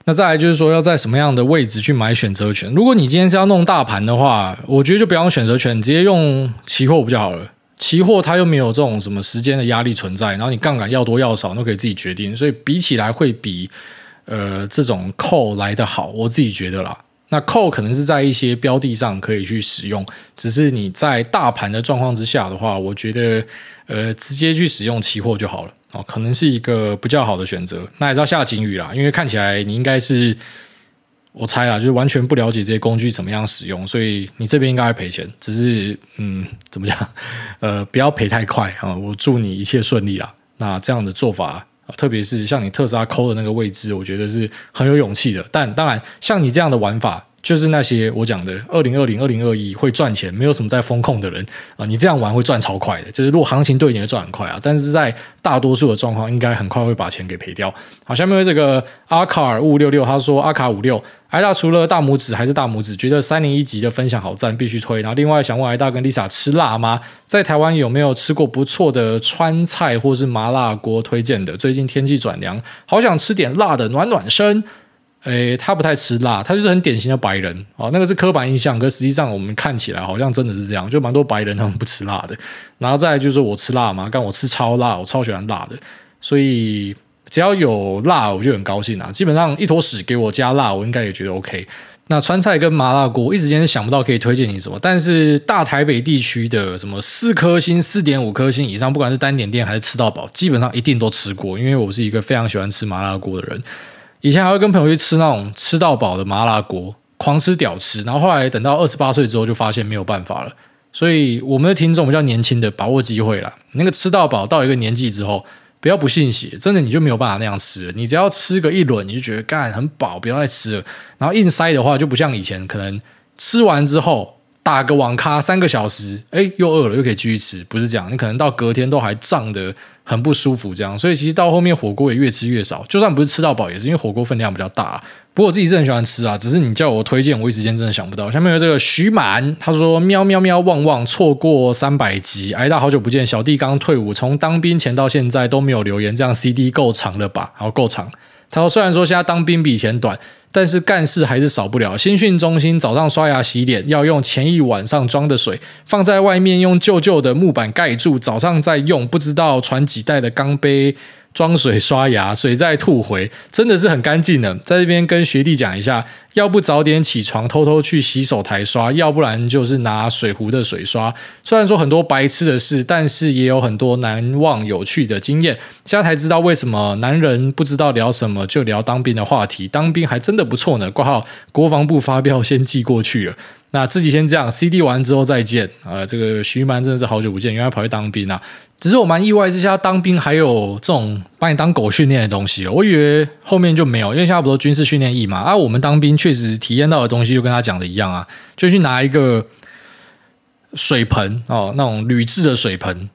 Speaker 1: 那再来就是说要在什么样的位置去买选择权？如果你今天是要弄大盘的话，我觉得就不要用选择权，直接用期货不就好了。期货它又没有这种什么时间的压力存在，然后你杠杆要多要少都可以自己决定，所以比起来会比呃这种 call 来的好，我自己觉得啦。那 call 可能是在一些标的上可以去使用，只是你在大盘的状况之下的话，我觉得呃直接去使用期货就好了哦，可能是一个比较好的选择。那还是要下警语啦，因为看起来你应该是。我猜啦，就是完全不了解这些工具怎么样使用，所以你这边应该会赔钱。只是，嗯，怎么讲？呃，不要赔太快啊！我祝你一切顺利啦。那这样的做法，特别是像你特斯拉抠的那个位置，我觉得是很有勇气的。但当然，像你这样的玩法。就是那些我讲的二零二零、二零二一会赚钱，没有什么在风控的人啊，你这样玩会赚超快的。就是如果行情对你会赚很快啊，但是在大多数的状况，应该很快会把钱给赔掉。好，下面这个阿卡尔五五六六，他说阿卡五六，艾大除了大拇指还是大拇指，觉得三零一级的分享好赞，必须推。然后另外想问艾大跟 Lisa 吃辣吗？在台湾有没有吃过不错的川菜或是麻辣锅推荐的？最近天气转凉，好想吃点辣的暖暖身。诶，他不太吃辣，他就是很典型的白人哦，那个是刻板印象，可实际上我们看起来好像真的是这样，就蛮多白人他们不吃辣的。然后再就是我吃辣嘛，但我吃超辣，我超喜欢辣的，所以只要有辣我就很高兴啊。基本上一坨屎给我加辣，我应该也觉得 OK。那川菜跟麻辣锅，一时间想不到可以推荐你什么，但是大台北地区的什么四颗星、四点五颗星以上，不管是单点店还是吃到饱，基本上一定都吃过，因为我是一个非常喜欢吃麻辣锅的人。以前还会跟朋友去吃那种吃到饱的麻辣锅，狂吃屌吃，然后后来等到二十八岁之后，就发现没有办法了。所以我们的听众比较年轻的，把握机会啦。那个吃到饱到一个年纪之后，不要不信邪，真的你就没有办法那样吃了。你只要吃个一轮，你就觉得干很饱，不要再吃了。然后硬塞的话，就不像以前，可能吃完之后打个网咖三个小时，哎，又饿了，又可以继续吃，不是这样，你可能到隔天都还胀得很不舒服，这样，所以其实到后面火锅也越吃越少，就算不是吃到饱，也是因为火锅分量比较大。不过我自己是很喜欢吃啊，只是你叫我推荐，我一时间真的想不到。下面有这个徐满，他说喵喵喵旺旺错过三百集，挨大好久不见，小弟刚退伍，从当兵前到现在都没有留言，这样 CD 够长了吧？好，够长。他说虽然说现在当兵比以前短。但是干事还是少不了。新训中心早上刷牙洗脸要用前一晚上装的水，放在外面用旧旧的木板盖住，早上再用不知道传几代的钢杯装水刷牙，水再吐回，真的是很干净的。在这边跟学弟讲一下。要不早点起床，偷偷去洗手台刷；要不然就是拿水壶的水刷。虽然说很多白痴的事，但是也有很多难忘有趣的经验。现在才知道为什么男人不知道聊什么就聊当兵的话题。当兵还真的不错呢。挂号国防部发票先寄过去了。那自己先这样，CD 完之后再见。呃，这个徐曼真的是好久不见，原来跑去当兵啊。只是我蛮意外，之下当兵还有这种把你当狗训练的东西哦。我以为后面就没有，因为现在不都军事训练役嘛。啊，我们当兵确实体验到的东西就跟他讲的一样啊，就去拿一个水盆哦，那种铝制的水盆。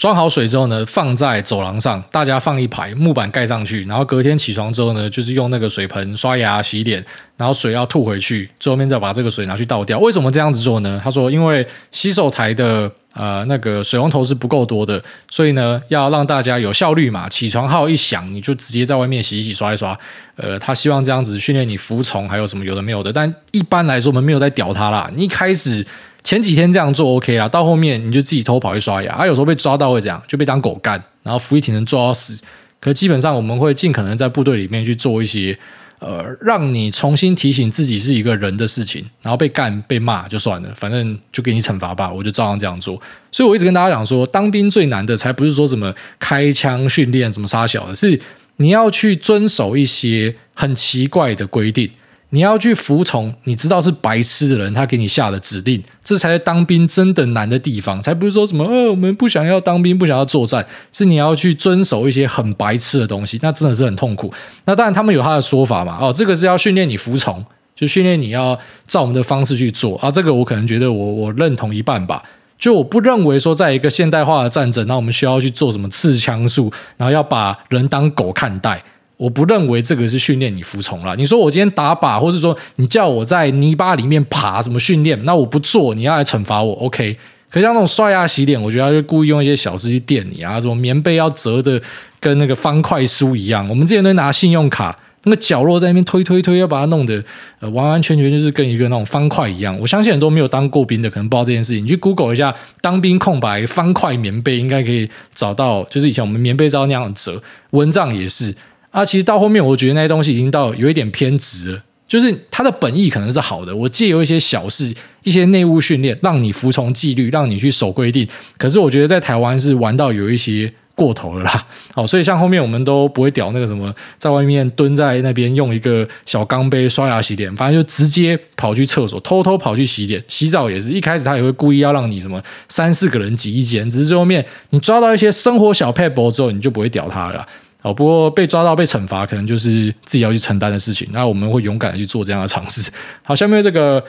Speaker 1: 装好水之后呢，放在走廊上，大家放一排木板盖上去，然后隔天起床之后呢，就是用那个水盆刷牙洗脸，然后水要吐回去，最后面再把这个水拿去倒掉。为什么这样子做呢？他说，因为洗手台的呃那个水龙头是不够多的，所以呢要让大家有效率嘛，起床号一响，你就直接在外面洗一洗刷一刷。呃，他希望这样子训练你服从，还有什么有的没有的。但一般来说，我们没有在屌他啦。你一开始。前几天这样做 OK 啦，到后面你就自己偷跑去刷牙，啊，有时候被抓到会这样，就被当狗干，然后服役体能做到死。可基本上我们会尽可能在部队里面去做一些，呃，让你重新提醒自己是一个人的事情，然后被干被骂就算了，反正就给你惩罚吧，我就照样这样做。所以我一直跟大家讲说，当兵最难的才不是说什么开枪训练什么杀小的，是你要去遵守一些很奇怪的规定。你要去服从你知道是白痴的人，他给你下的指令，这才是当兵真的难的地方。才不是说什么，呃，我们不想要当兵，不想要作战，是你要去遵守一些很白痴的东西，那真的是很痛苦。那当然，他们有他的说法嘛。哦，这个是要训练你服从，就训练你要照我们的方式去做啊。这个我可能觉得我我认同一半吧。就我不认为说，在一个现代化的战争，那我们需要去做什么刺枪术，然后要把人当狗看待。我不认为这个是训练你服从了。你说我今天打靶，或者说你叫我在泥巴里面爬，什么训练？那我不做，你要来惩罚我，OK？可像那种刷牙洗脸，我觉得他就故意用一些小事去电你啊，什么棉被要折的跟那个方块书一样。我们之前都拿信用卡那个角落在那边推推推，要把它弄得呃完完全全就是跟一个那种方块一样。我相信很多没有当过兵的可能不知道这件事情，你去 Google 一下当兵空白方块棉被，应该可以找到，就是以前我们棉被是要那样折，蚊帐也是。啊，其实到后面，我觉得那些东西已经到有一点偏执了。就是它的本意可能是好的，我借由一些小事、一些内务训练，让你服从纪律，让你去守规定。可是我觉得在台湾是玩到有一些过头了啦。好，所以像后面我们都不会屌那个什么，在外面蹲在那边用一个小钢杯刷牙洗脸，反正就直接跑去厕所，偷偷跑去洗脸、洗澡也是。一开始他也会故意要让你什么三四个人挤一间，只是最后面你抓到一些生活小撇步之后，你就不会屌他了。哦，不过被抓到被惩罚，可能就是自己要去承担的事情。那我们会勇敢的去做这样的尝试。好，下面这个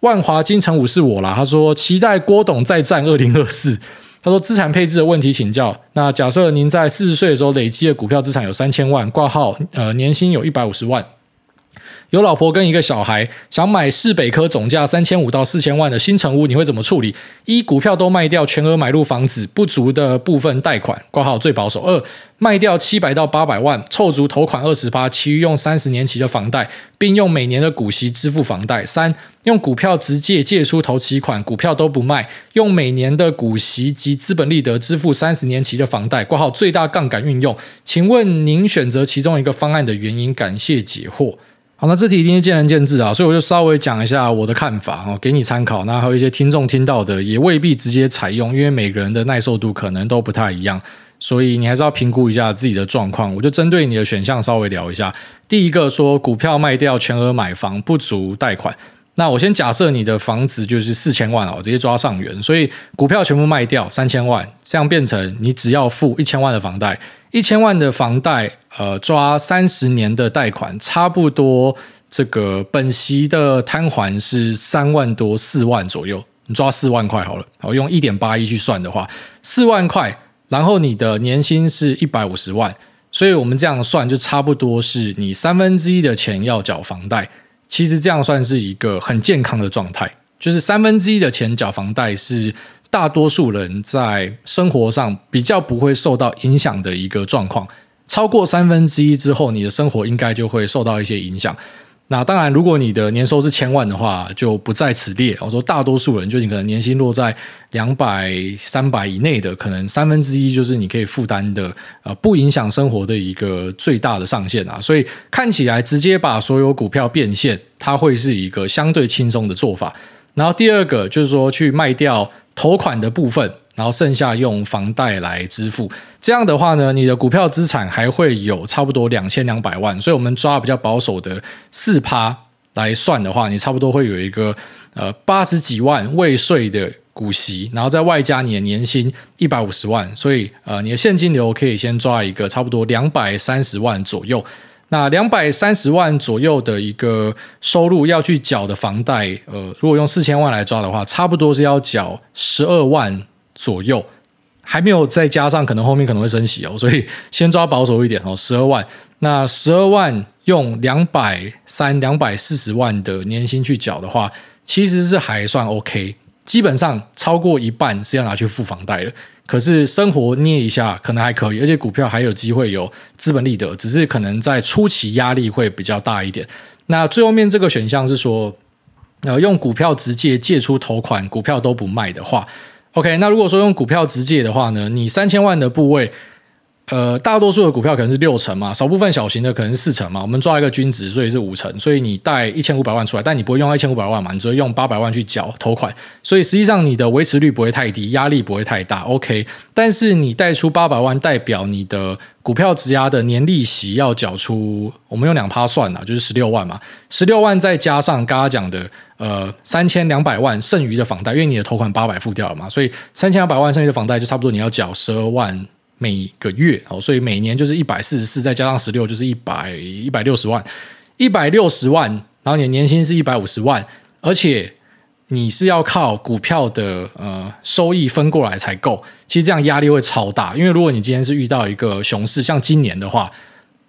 Speaker 1: 万华金城武是我啦。他说期待郭董再战二零二四。他说资产配置的问题请教。那假设您在四十岁的时候累积的股票资产有三千万，挂号呃年薪有一百五十万。有老婆跟一个小孩，想买市北科总价三千五到四千万的新成屋，你会怎么处理？一、股票都卖掉，全额买入房子，不足的部分贷款，挂号最保守。二、卖掉七百到八百万，凑足头款二十八，其余用三十年期的房贷，并用每年的股息支付房贷。三、用股票直借借出头期款，股票都不卖，用每年的股息及资本利得支付三十年期的房贷，挂号最大杠杆运用。请问您选择其中一个方案的原因？感谢解惑。好，那这题一定是见仁见智啊，所以我就稍微讲一下我的看法哦，给你参考。那还有一些听众听到的也未必直接采用，因为每个人的耐受度可能都不太一样，所以你还是要评估一下自己的状况。我就针对你的选项稍微聊一下。第一个说股票卖掉，全额买房，不足贷款。那我先假设你的房子就是四千万哦，直接抓上元，所以股票全部卖掉三千万，这样变成你只要付一千万的房贷，一千万的房贷，呃，抓三十年的贷款，差不多这个本息的摊还是三万多四万左右，你抓四万块好了，好，用一点八一去算的话，四万块，然后你的年薪是一百五十万，所以我们这样算就差不多是你三分之一的钱要缴房贷。其实这样算是一个很健康的状态，就是三分之一的钱缴房贷是大多数人在生活上比较不会受到影响的一个状况。超过三分之一之后，你的生活应该就会受到一些影响。那当然，如果你的年收是千万的话，就不在此列。我说大多数人，就你可能年薪落在两百、三百以内的，可能三分之一就是你可以负担的，呃，不影响生活的一个最大的上限啊。所以看起来直接把所有股票变现，它会是一个相对轻松的做法。然后第二个就是说去卖掉投款的部分。然后剩下用房贷来支付，这样的话呢，你的股票资产还会有差不多两千两百万。所以，我们抓比较保守的四趴来算的话，你差不多会有一个呃八十几万未税的股息，然后再外加你的年薪一百五十万，所以呃，你的现金流可以先抓一个差不多两百三十万左右。那两百三十万左右的一个收入要去缴的房贷，呃，如果用四千万来抓的话，差不多是要缴十二万。左右还没有再加上，可能后面可能会升息哦，所以先抓保守一点哦，十二万。那十二万用两百三、两百四十万的年薪去缴的话，其实是还算 OK。基本上超过一半是要拿去付房贷的，可是生活捏一下可能还可以，而且股票还有机会有资本利得，只是可能在初期压力会比较大一点。那最后面这个选项是说，呃，用股票直接借出头款，股票都不卖的话。OK，那如果说用股票直接的话呢，你三千万的部位，呃，大多数的股票可能是六成嘛，少部分小型的可能是四成嘛。我们抓一个均值，所以是五成。所以你贷一千五百万出来，但你不会用一千五百万嘛，你只会用八百万去缴头款。所以实际上你的维持率不会太低，压力不会太大。OK，但是你贷出八百万，代表你的股票质押的年利息要缴出，我们用两趴算啊，就是十六万嘛。十六万再加上刚刚讲的呃三千两百万剩余的房贷，因为你的头款八百付掉了嘛，所以三千两百万剩余的房贷就差不多你要缴十二万。每个月哦，所以每年就是一百四十四，再加上十六，就是一百一百六十万，一百六十万。然后你的年薪是一百五十万，而且你是要靠股票的呃收益分过来才够。其实这样压力会超大，因为如果你今天是遇到一个熊市，像今年的话，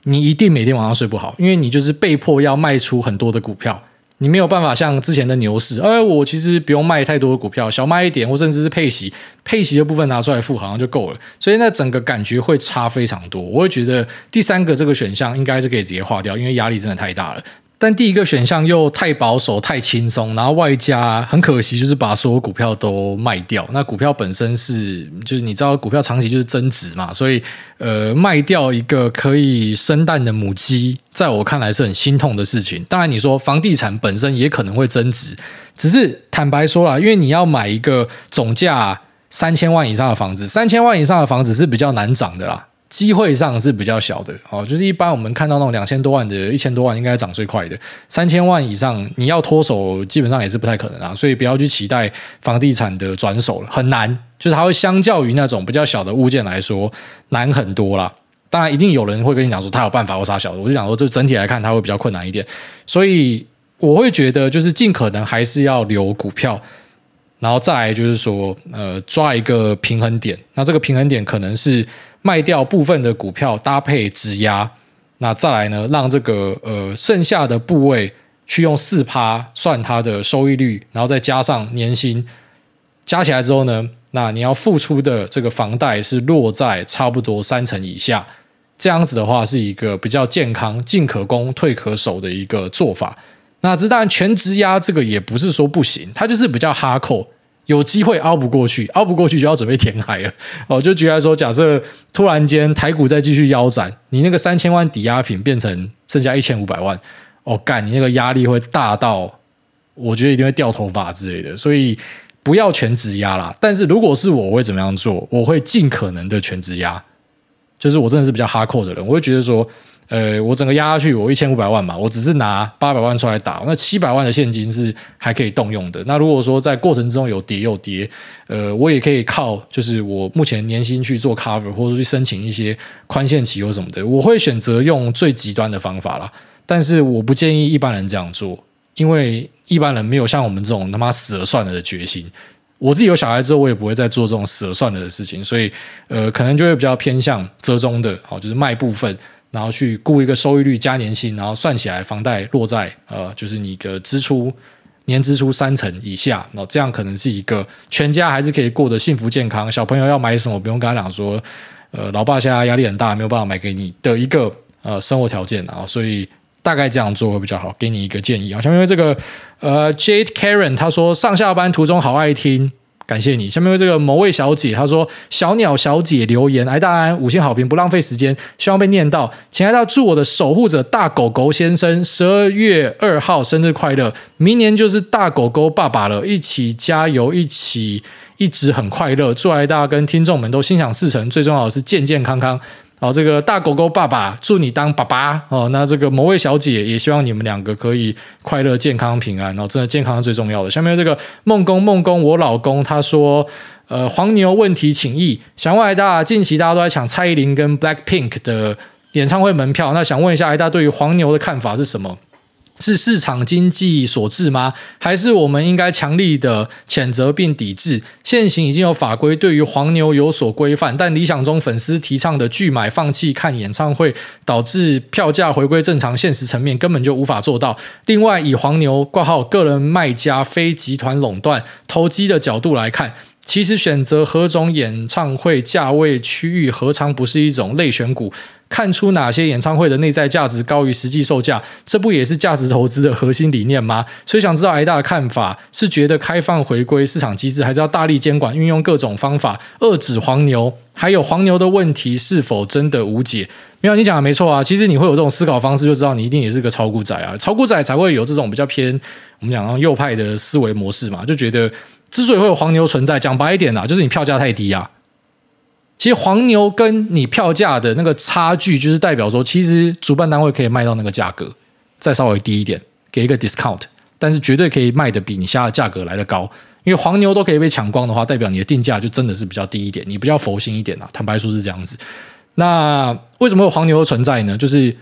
Speaker 1: 你一定每天晚上睡不好，因为你就是被迫要卖出很多的股票。你没有办法像之前的牛市，哎，我其实不用卖太多的股票，小卖一点，或甚至是配息，配息的部分拿出来付，好像就够了。所以那整个感觉会差非常多。我会觉得第三个这个选项应该是可以直接划掉，因为压力真的太大了。但第一个选项又太保守、太轻松，然后外加很可惜，就是把所有股票都卖掉。那股票本身是，就是你知道，股票长期就是增值嘛，所以呃，卖掉一个可以生蛋的母鸡，在我看来是很心痛的事情。当然，你说房地产本身也可能会增值，只是坦白说啦，因为你要买一个总价三千万以上的房子，三千万以上的房子是比较难涨的啦。机会上是比较小的哦，就是一般我们看到那种两千多万的、一千多万，应该涨最快的。三千万以上，你要脱手，基本上也是不太可能啊。所以不要去期待房地产的转手了，很难。就是它会相较于那种比较小的物件来说难很多啦。当然，一定有人会跟你讲说他有办法，或杀小的。我就想说，这整体来看，它会比较困难一点。所以我会觉得，就是尽可能还是要留股票，然后再来就是说，呃，抓一个平衡点。那这个平衡点可能是。卖掉部分的股票搭配质押，那再来呢，让这个呃剩下的部位去用四趴算它的收益率，然后再加上年薪，加起来之后呢，那你要付出的这个房贷是落在差不多三成以下，这样子的话是一个比较健康、进可攻、退可守的一个做法。那这当然全质押这个也不是说不行，它就是比较哈扣。有机会熬不过去，熬不过去就要准备填海了哦。就举例来说，假设突然间台股再继续腰斩，你那个三千万抵押品变成剩下一千五百万，哦干，你那个压力会大到，我觉得一定会掉头发之类的。所以不要全质押啦。但是如果是我，我会怎么样做？我会尽可能的全质押，就是我真的是比较哈扣的人，我会觉得说。呃，我整个压下去，我一千五百万嘛，我只是拿八百万出来打，那七百万的现金是还可以动用的。那如果说在过程中有跌又跌，呃，我也可以靠就是我目前年薪去做 cover，或者去申请一些宽限期或什么的。我会选择用最极端的方法啦，但是我不建议一般人这样做，因为一般人没有像我们这种他妈死了算了的决心。我自己有小孩之后，我也不会再做这种死了算了的事情，所以呃，可能就会比较偏向折中的，好，就是卖部分，然后去估一个收益率加年薪，然后算起来房贷落在呃，就是你的支出年支出三成以下，那这样可能是一个全家还是可以过得幸福健康。小朋友要买什么，不用跟他讲说，呃，老爸现在压力很大，没有办法买给你的一个呃生活条件，啊所以。大概这样做会比较好，给你一个建议啊。下面这个呃，Jade Karen 他说上下班途中好爱听，感谢你。下面为这个某位小姐她说小鸟小姐留言，挨大安五星好评，不浪费时间，希望被念到。请挨大祝我的守护者大狗狗先生十二月二号生日快乐，明年就是大狗狗爸爸了，一起加油，一起一直很快乐。祝挨大家跟听众们都心想事成，最重要的是健健康康。哦，这个大狗狗爸爸祝你当爸爸哦。那这个某位小姐也希望你们两个可以快乐、健康、平安。哦，真的健康是最重要的。下面这个梦工梦工，我老公他说，呃，黄牛问题请益。想问挨大，近期大家都在抢蔡依林跟 Blackpink 的演唱会门票，那想问一下大家对于黄牛的看法是什么？是市场经济所致吗？还是我们应该强力的谴责并抵制？现行已经有法规对于黄牛有所规范，但理想中粉丝提倡的拒买放弃看演唱会，导致票价回归正常，现实层面根本就无法做到。另外，以黄牛挂号个人卖家非集团垄断投机的角度来看，其实选择何种演唱会价位区域，何尝不是一种类选股？看出哪些演唱会的内在价值高于实际售价，这不也是价值投资的核心理念吗？所以想知道挨大的看法，是觉得开放回归市场机制，还是要大力监管，运用各种方法遏制黄牛？还有黄牛的问题是否真的无解？没有，你讲的没错啊。其实你会有这种思考方式，就知道你一定也是个炒股仔啊。炒股仔才会有这种比较偏我们讲右派的思维模式嘛，就觉得之所以会有黄牛存在，讲白一点啊，就是你票价太低啊。其实黄牛跟你票价的那个差距，就是代表说，其实主办单位可以卖到那个价格，再稍微低一点，给一个 discount，但是绝对可以卖的比你下的价格来得高。因为黄牛都可以被抢光的话，代表你的定价就真的是比较低一点，你比较佛心一点啊。坦白说是这样子。那为什么有黄牛的存在呢？就是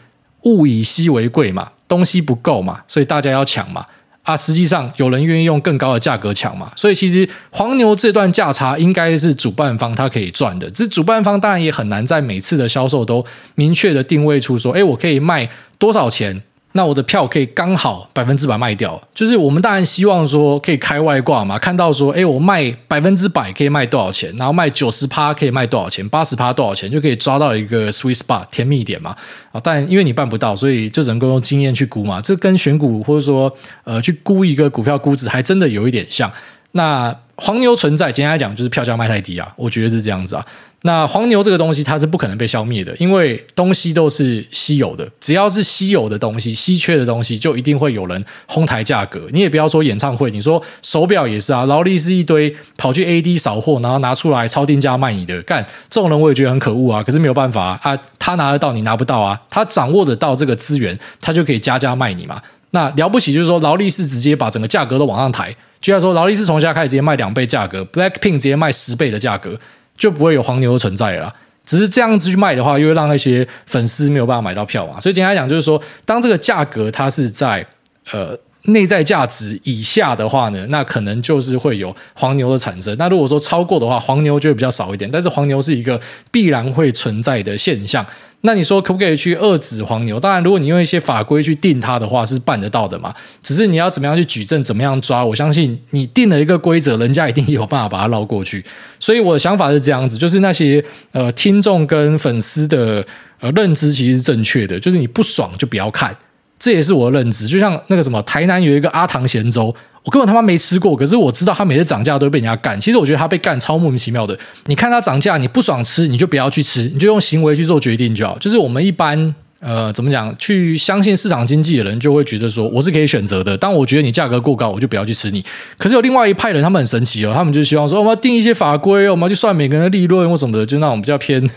Speaker 1: 物以稀为贵嘛，东西不够嘛，所以大家要抢嘛。啊，实际上有人愿意用更高的价格抢嘛，所以其实黄牛这段价差应该是主办方他可以赚的，只是主办方当然也很难在每次的销售都明确的定位出说，哎，我可以卖多少钱。那我的票可以刚好百分之百卖掉，就是我们当然希望说可以开外挂嘛，看到说，诶，我卖百分之百可以卖多少钱，然后卖九十趴可以卖多少钱，八十趴多少钱，就可以抓到一个 sweet spot 甜蜜点嘛。啊，但因为你办不到，所以就只能够用经验去估嘛。这跟选股或者说呃去估一个股票估值还真的有一点像。那黄牛存在，简单来讲就是票价卖太低啊，我觉得是这样子啊。那黄牛这个东西它是不可能被消灭的，因为东西都是稀有的，只要是稀有的东西、稀缺的东西，就一定会有人哄抬价格。你也不要说演唱会，你说手表也是啊，劳力士一堆跑去 AD 扫货，然后拿出来超定价卖你的，干这种人我也觉得很可恶啊。可是没有办法啊，他拿得到你拿不到啊，他掌握得到这个资源，他就可以加价卖你嘛。那了不起就是说劳力士直接把整个价格都往上抬，就像说劳力士从现在开始直接卖两倍价格，Blackpink 直接卖十倍的价格。就不会有黄牛的存在了，只是这样子去卖的话，又会让那些粉丝没有办法买到票嘛。所以简单来讲，就是说，当这个价格它是在呃内在价值以下的话呢，那可能就是会有黄牛的产生。那如果说超过的话，黄牛就会比较少一点。但是黄牛是一个必然会存在的现象。那你说可不可以去遏制黄牛？当然，如果你用一些法规去定它的话，是办得到的嘛。只是你要怎么样去举证，怎么样抓？我相信你定了一个规则，人家一定有办法把它绕过去。所以我的想法是这样子，就是那些呃听众跟粉丝的呃认知其实是正确的，就是你不爽就不要看，这也是我的认知。就像那个什么台南有一个阿唐咸粥。我根本他妈没吃过，可是我知道他每次涨价都会被人家干。其实我觉得他被干超莫名其妙的。你看他涨价，你不爽吃，你就不要去吃，你就用行为去做决定就好。就是我们一般呃怎么讲，去相信市场经济的人就会觉得说我是可以选择的。当我觉得你价格过高，我就不要去吃你。可是有另外一派人，他们很神奇哦，他们就希望说我们要定一些法规，我们要去算每个人的利润或什么的，就那种比较偏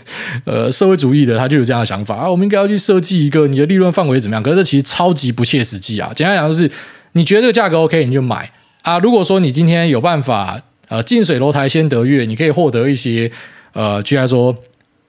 Speaker 1: 呃社会主义的，他就有这样的想法啊。我们应该要去设计一个你的利润范围怎么样？可是这其实超级不切实际啊。简单讲就是。你觉得这个价格 OK，你就买啊。如果说你今天有办法，呃，近水楼台先得月，你可以获得一些，呃，居然说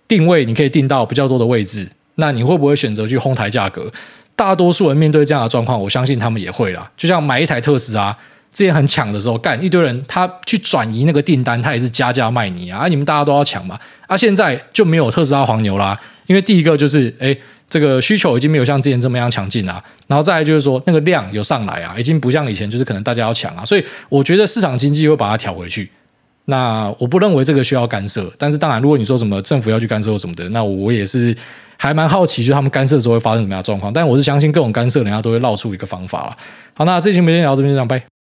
Speaker 1: 定位，你可以定到比较多的位置，那你会不会选择去哄抬价格？大多数人面对这样的状况，我相信他们也会啦。就像买一台特斯拉，之前很抢的时候，干一堆人他去转移那个订单，他也是加价卖你啊，你们大家都要抢嘛，啊！现在就没有特斯拉黄牛啦，因为第一个就是哎。这个需求已经没有像之前这么样强劲啦，然后再来就是说那个量有上来啊，已经不像以前就是可能大家要抢啊，所以我觉得市场经济会把它调回去。那我不认为这个需要干涉，但是当然如果你说什么政府要去干涉或什么的，那我也是还蛮好奇，就他们干涉之后会发生什么样的状况。但我是相信各种干涉，人家都会绕出一个方法了。好，那这期节目先聊这边，就这样，拜。